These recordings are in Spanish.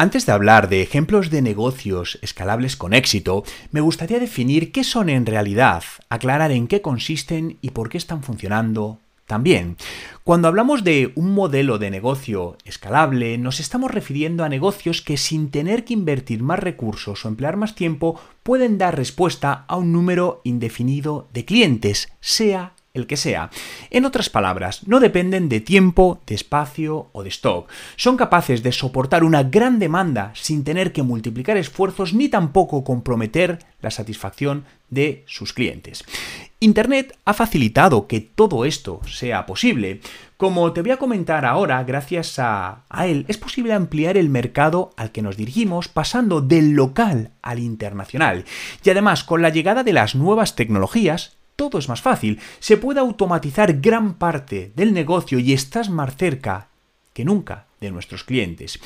Antes de hablar de ejemplos de negocios escalables con éxito, me gustaría definir qué son en realidad, aclarar en qué consisten y por qué están funcionando también. Cuando hablamos de un modelo de negocio escalable, nos estamos refiriendo a negocios que sin tener que invertir más recursos o emplear más tiempo pueden dar respuesta a un número indefinido de clientes, sea el que sea. En otras palabras, no dependen de tiempo, de espacio o de stock. Son capaces de soportar una gran demanda sin tener que multiplicar esfuerzos ni tampoco comprometer la satisfacción de sus clientes. Internet ha facilitado que todo esto sea posible. Como te voy a comentar ahora, gracias a, él es posible ampliar el mercado al que nos dirigimos pasando del local al internacional. Y además, con la llegada de las nuevas tecnologías, todo es más fácil. Se puede automatizar gran parte del negocio y estás más cerca que nunca de nuestros clientes.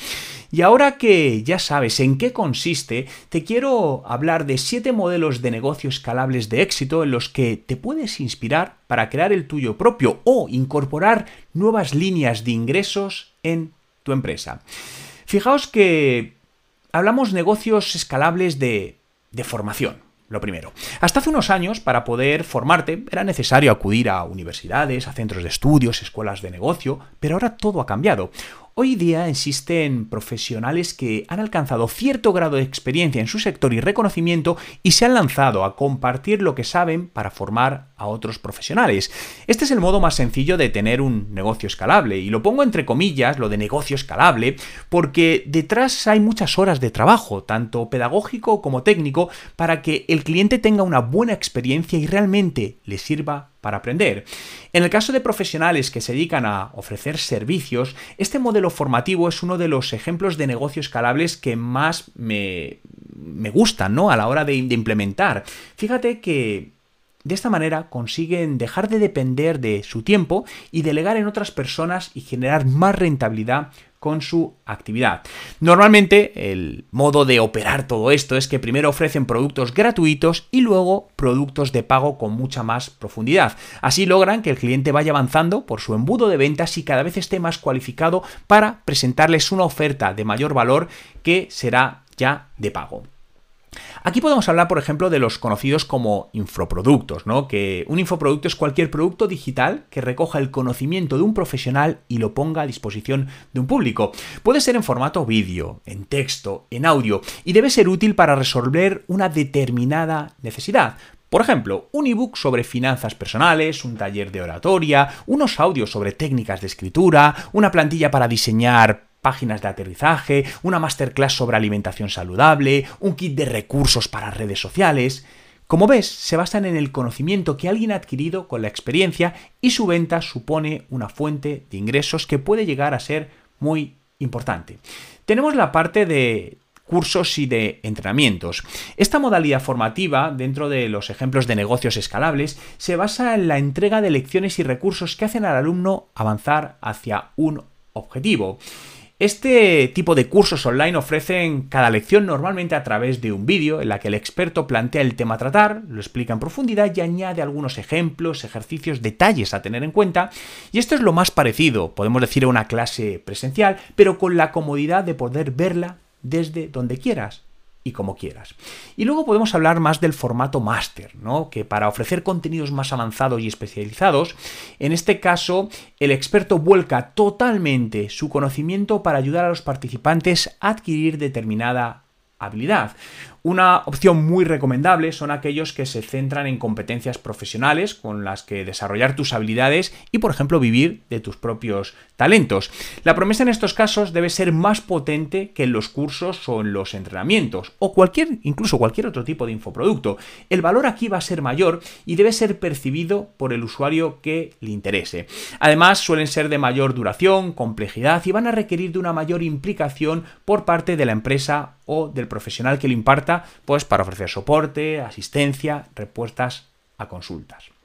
Y ahora que ya sabes en qué consiste, te quiero hablar de siete modelos de negocio escalables de éxito en los que te puedes inspirar para crear el tuyo propio o incorporar nuevas líneas de ingresos en tu empresa. Fijaos que hablamos negocios escalables de formación. Lo primero. Hasta hace unos años, para poder formarte, era necesario acudir a universidades, a centros de estudios, escuelas de negocio, pero ahora todo ha cambiado. Hoy día existen profesionales que han alcanzado cierto grado de experiencia en su sector y reconocimiento y se han lanzado a compartir lo que saben para formar a otros profesionales. Este es el modo más sencillo de tener un negocio escalable y lo pongo entre comillas, lo de negocio escalable, porque detrás hay muchas horas de trabajo, tanto pedagógico como técnico, para que el cliente tenga una buena experiencia y realmente le sirva para aprender. En el caso de profesionales que se dedican a ofrecer servicios, este modelo formativo es uno de los ejemplos de negocio escalables que más me, me gustan ¿no? a la hora de, de implementar. Fíjate que de esta manera consiguen dejar de depender de su tiempo y delegar en otras personas y generar más rentabilidad con su actividad. Normalmente el modo de operar todo esto es que primero ofrecen productos gratuitos y luego productos de pago con mucha más profundidad. Así logran que el cliente vaya avanzando por su embudo de ventas y cada vez esté más cualificado para presentarles una oferta de mayor valor que será ya de pago. Aquí podemos hablar, por ejemplo, de los conocidos como infoproductos, ¿no? Que un infoproducto es cualquier producto digital que recoja el conocimiento de un profesional y lo ponga a disposición de un público. Puede ser en formato vídeo, en texto, en audio, y debe ser útil para resolver una determinada necesidad. Por ejemplo, un ebook sobre finanzas personales, un taller de oratoria, unos audios sobre técnicas de escritura, una plantilla para diseñar páginas de aterrizaje, una masterclass sobre alimentación saludable, un kit de recursos para redes sociales. Como ves, se basan en el conocimiento que alguien ha adquirido con la experiencia y su venta supone una fuente de ingresos que puede llegar a ser muy importante. Tenemos la parte de cursos y de entrenamientos. Esta modalidad formativa, dentro de los ejemplos de negocios escalables, se basa en la entrega de lecciones y recursos que hacen al alumno avanzar hacia un objetivo. Este tipo de cursos online ofrecen cada lección normalmente a través de un vídeo en la que el experto plantea el tema a tratar, lo explica en profundidad y añade algunos ejemplos, ejercicios, detalles a tener en cuenta. Y esto es lo más parecido, podemos decir, a una clase presencial, pero con la comodidad de poder verla desde donde quieras y como quieras. Y luego podemos hablar más del formato máster, ¿no? Que para ofrecer contenidos más avanzados y especializados, en este caso, el experto vuelca totalmente su conocimiento para ayudar a los participantes a adquirir determinada habilidad. Una opción muy recomendable son aquellos que se centran en competencias profesionales con las que desarrollar tus habilidades y, por ejemplo, vivir de tus propios talentos. La promesa en estos casos debe ser más potente que en los cursos o en los entrenamientos o cualquier, incluso cualquier otro tipo de infoproducto. El valor aquí va a ser mayor y debe ser percibido por el usuario que le interese. Además, suelen ser de mayor duración, complejidad y van a requerir de una mayor implicación por parte de la empresa o del profesional que lo imparta pues para ofrecer soporte, asistencia, respuestas a consultas.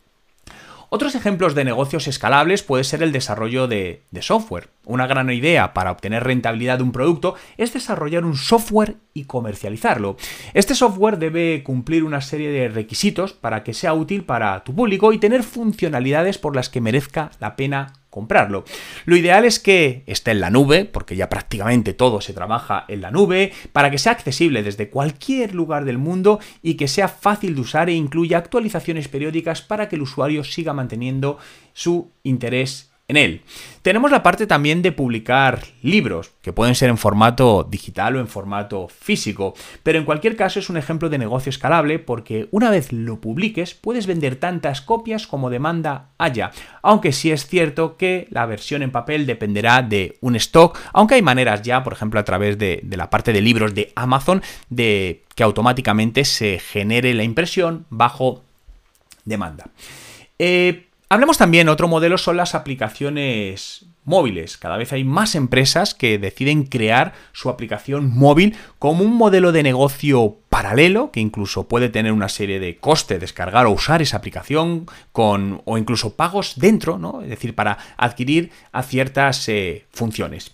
Otros ejemplos de negocios escalables puede ser el desarrollo de, de, software. Una gran idea para obtener rentabilidad de un producto es desarrollar un software y comercializarlo. Este software debe cumplir una serie de requisitos para que sea útil para tu público y tener funcionalidades por las que merezca la pena comprarlo. Lo ideal es que esté en la nube, porque ya prácticamente todo se trabaja en la nube, para que sea accesible desde cualquier lugar del mundo y que sea fácil de usar e incluya actualizaciones periódicas para que el usuario siga manteniendo su interés en él. Tenemos la parte también de publicar libros, que pueden ser en formato digital o en formato físico, pero en cualquier caso es un ejemplo de negocio escalable porque una vez lo publiques puedes vender tantas copias como demanda haya, aunque sí es cierto que la versión en papel dependerá de un stock, aunque hay maneras ya, por ejemplo, a través de, la parte de libros de Amazon, de que automáticamente se genere la impresión bajo demanda. Eh, Hablemos también, otro modelo son las aplicaciones móviles. Cada vez hay más empresas que deciden crear su aplicación móvil como un modelo de negocio paralelo, que incluso puede tener una serie de coste descargar o usar esa aplicación con, o incluso pagos dentro, ¿no? Es decir, para adquirir a ciertas eh, funciones.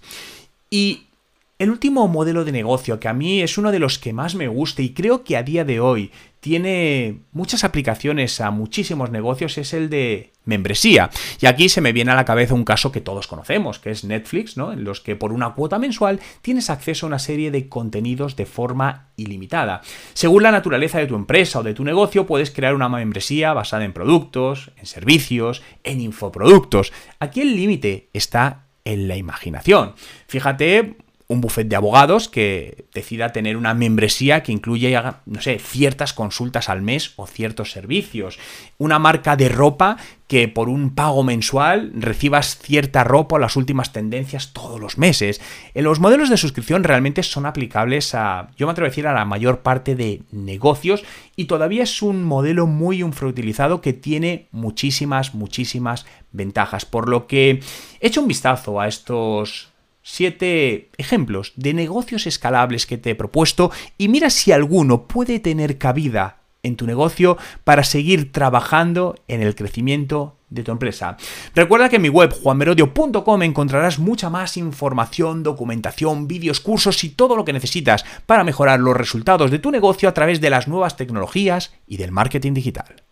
Y el último modelo de negocio, que a mí es uno de los que más me gusta y creo que a día de hoy tiene muchas aplicaciones a muchísimos negocios, es el de membresía. Y aquí se me viene a la cabeza un caso que todos conocemos, que es Netflix, ¿no? En los que por una cuota mensual tienes acceso a una serie de contenidos de forma ilimitada. Según la naturaleza de tu empresa o de tu negocio, puedes crear una membresía basada en productos, en servicios, en infoproductos. Aquí el límite está en la imaginación. Fíjate, un buffet de abogados que decida tener una membresía que incluye, no sé, ciertas consultas al mes o ciertos servicios. Una marca de ropa que por un pago mensual recibas cierta ropa o las últimas tendencias todos los meses. En los modelos de suscripción realmente son aplicables a, yo me atrevo a decir, a la mayor parte de negocios y todavía es un modelo muy infrautilizado que tiene muchísimas, muchísimas ventajas. Por lo que hecho un vistazo a estos siete ejemplos de negocios escalables que te he propuesto y mira si alguno puede tener cabida en tu negocio para seguir trabajando en el crecimiento de tu empresa. Recuerda que en mi web juanmerodio.com encontrarás mucha más información, documentación, vídeos, cursos y todo lo que necesitas para mejorar los resultados de tu negocio a través de las nuevas tecnologías y del marketing digital.